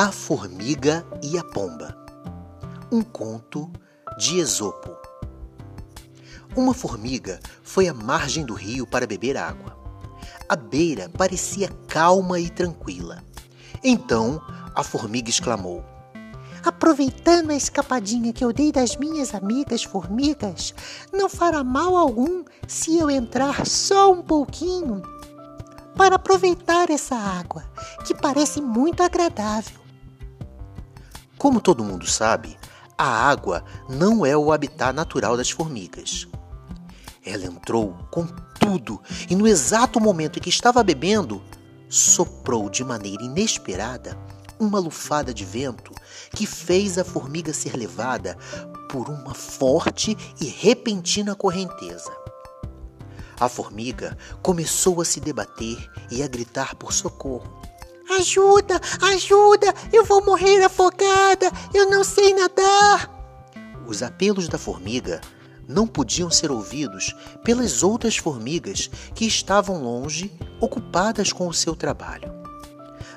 A Formiga e a Pomba. Um conto de Esopo. Uma formiga foi à margem do rio para beber água. A beira parecia calma e tranquila. Então a formiga exclamou: Aproveitando a escapadinha que eu dei das minhas amigas formigas, não fará mal algum se eu entrar só um pouquinho para aproveitar essa água, que parece muito agradável. Como todo mundo sabe, a água não é o habitat natural das formigas. Ela entrou com tudo e, no exato momento em que estava bebendo, soprou de maneira inesperada uma lufada de vento que fez a formiga ser levada por uma forte e repentina correnteza. A formiga começou a se debater e a gritar por socorro. Ajuda, ajuda, eu vou morrer afogada, eu não sei nadar. Os apelos da formiga não podiam ser ouvidos pelas outras formigas que estavam longe, ocupadas com o seu trabalho.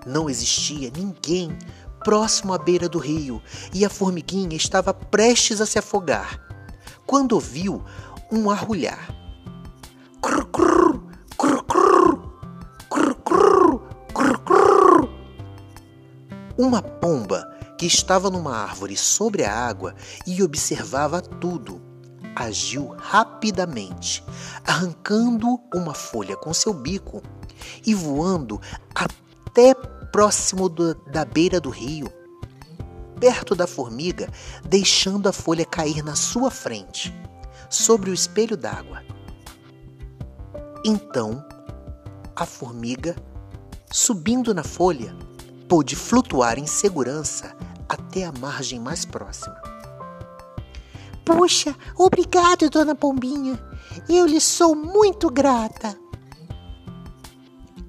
Não existia ninguém próximo à beira do rio e a formiguinha estava prestes a se afogar, quando ouviu um arrulhar. Uma pomba que estava numa árvore sobre a água e observava tudo agiu rapidamente, arrancando uma folha com seu bico e voando até próximo do, da beira do rio, perto da formiga, deixando a folha cair na sua frente, sobre o espelho d'água. Então, a formiga, subindo na folha, pôde flutuar em segurança até a margem mais próxima. Puxa, obrigado, dona Pombinha. Eu lhe sou muito grata.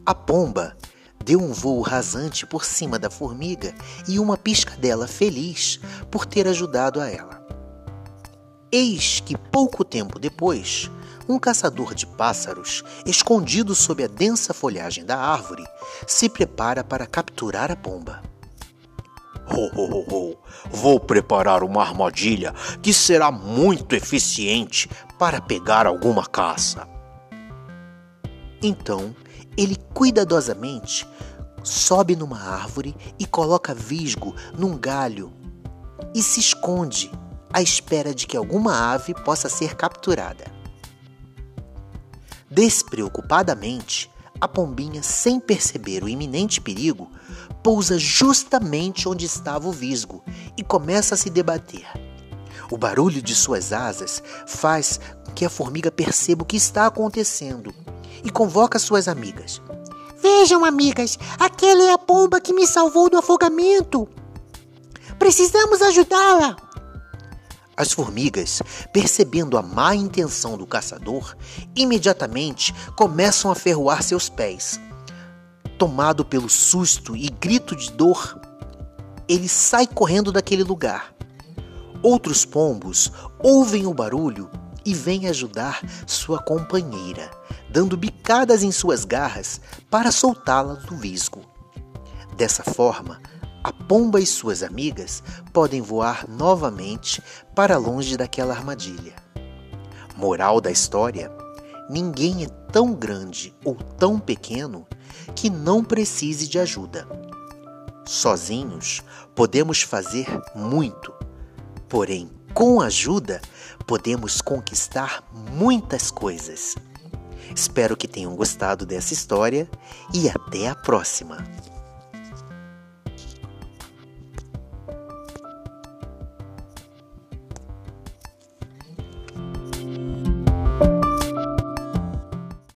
A pomba deu um voo rasante por cima da formiga e uma piscadela feliz por ter ajudado a ela. Eis que pouco tempo depois, um caçador de pássaros, escondido sob a densa folhagem da árvore, se prepara para capturar a pomba. Vou preparar uma armadilha que será muito eficiente para pegar alguma caça. Então, ele cuidadosamente sobe numa árvore e coloca visgo num galho e se esconde à espera de que alguma ave possa ser capturada. Despreocupadamente, a pombinha, sem perceber o iminente perigo, pousa justamente onde estava o visgo e começa a se debater. O barulho de suas asas faz que a formiga perceba o que está acontecendo e convoca suas amigas. Vejam, amigas, aquela é a pomba que me salvou do afogamento. Precisamos ajudá-la. As formigas, percebendo a má intenção do caçador, imediatamente começam a ferroar seus pés. Tomado pelo susto e grito de dor, ele sai correndo daquele lugar. Outros pombos ouvem o barulho e vêm ajudar sua companheira, dando bicadas em suas garras para soltá-la do visgo. Dessa forma, a pomba e suas amigas podem voar novamente para longe daquela armadilha. Moral da história: ninguém é tão grande ou tão pequeno que não precise de ajuda. Sozinhos podemos fazer muito, porém, com ajuda, podemos conquistar muitas coisas. Espero que tenham gostado dessa história e até a próxima!